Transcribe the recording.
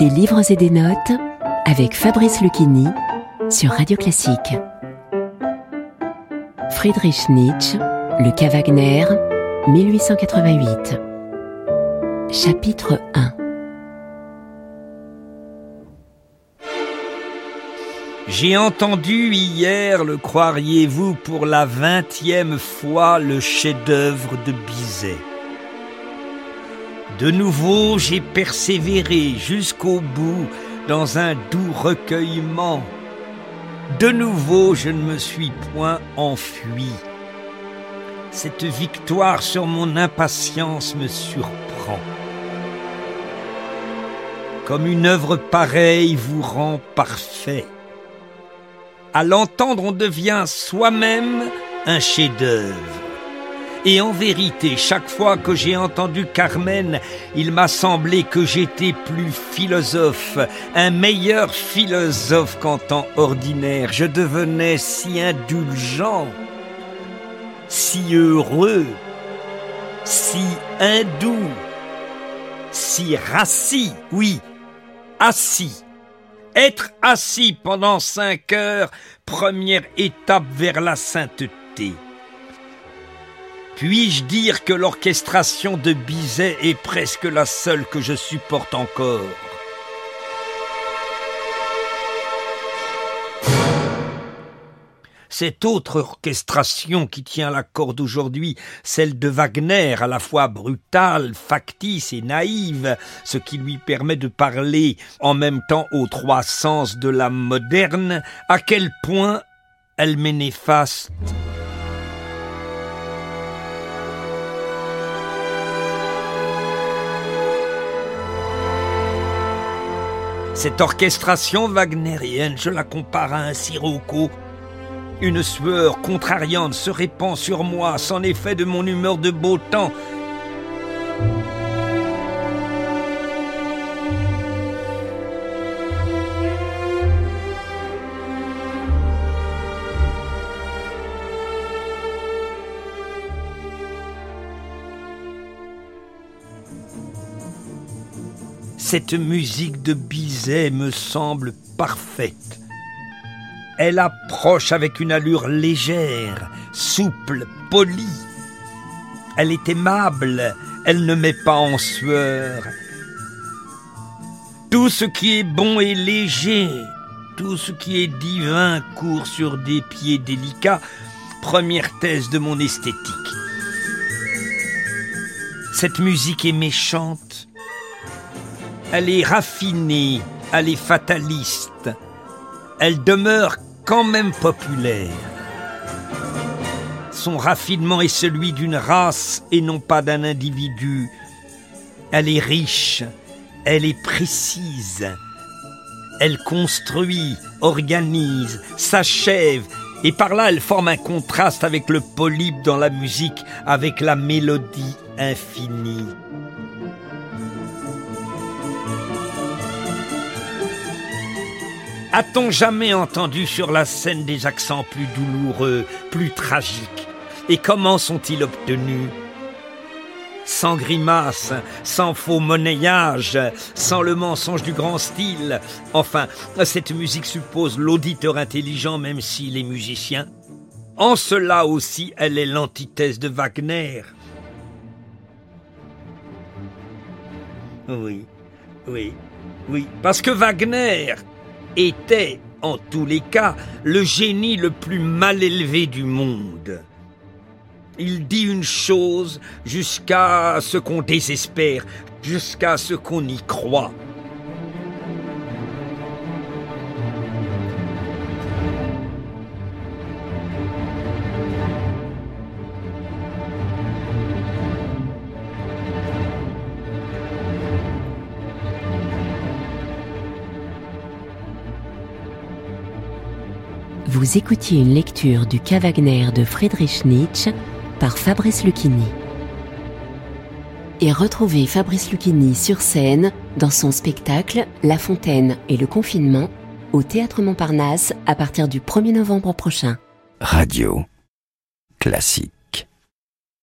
Des livres et des notes avec Fabrice Lucchini sur Radio Classique. Friedrich Nietzsche, Le cas Wagner, 1888. Chapitre 1 J'ai entendu hier, le croiriez-vous, pour la vingtième fois le chef-d'œuvre de Bizet. De nouveau, j'ai persévéré jusqu'au bout dans un doux recueillement. De nouveau, je ne me suis point enfui. Cette victoire sur mon impatience me surprend. Comme une œuvre pareille vous rend parfait. À l'entendre, on devient soi-même un chef-d'œuvre. Et en vérité, chaque fois que j'ai entendu Carmen, il m'a semblé que j'étais plus philosophe, un meilleur philosophe qu'en temps ordinaire. Je devenais si indulgent, si heureux, si hindou, si rassis, oui, assis. Être assis pendant cinq heures, première étape vers la sainteté. Puis-je dire que l'orchestration de Bizet est presque la seule que je supporte encore? Cette autre orchestration qui tient la corde aujourd'hui, celle de Wagner, à la fois brutale, factice et naïve, ce qui lui permet de parler en même temps aux trois sens de l'âme moderne, à quel point elle m'est néfaste Cette orchestration wagnérienne, je la compare à un sirocco. Une sueur contrariante se répand sur moi, sans effet de mon humeur de beau temps. Cette musique de Bizet me semble parfaite. Elle approche avec une allure légère, souple, polie. Elle est aimable, elle ne met pas en sueur. Tout ce qui est bon et léger, tout ce qui est divin court sur des pieds délicats, première thèse de mon esthétique. Cette musique est méchante, elle est raffinée, elle est fataliste. Elle demeure quand même populaire. Son raffinement est celui d'une race et non pas d'un individu. Elle est riche, elle est précise. Elle construit, organise, s'achève, et par là elle forme un contraste avec le polype dans la musique, avec la mélodie infinie. A-t-on jamais entendu sur la scène des accents plus douloureux, plus tragiques Et comment sont-ils obtenus sans grimace, sans faux monnayage, sans le mensonge du grand style. Enfin, cette musique suppose l'auditeur intelligent même s'il est musicien. En cela aussi, elle est l'antithèse de Wagner. Oui, oui, oui, parce que Wagner, était, en tous les cas, le génie le plus mal élevé du monde. Il dit une chose jusqu'à ce qu'on désespère, jusqu'à ce qu'on y croit. Vous écoutiez une lecture du cas Wagner de Friedrich Nietzsche par Fabrice Lucchini. Et retrouvez Fabrice Lucchini sur scène dans son spectacle La Fontaine et le confinement au Théâtre Montparnasse à partir du 1er novembre prochain. Radio classique.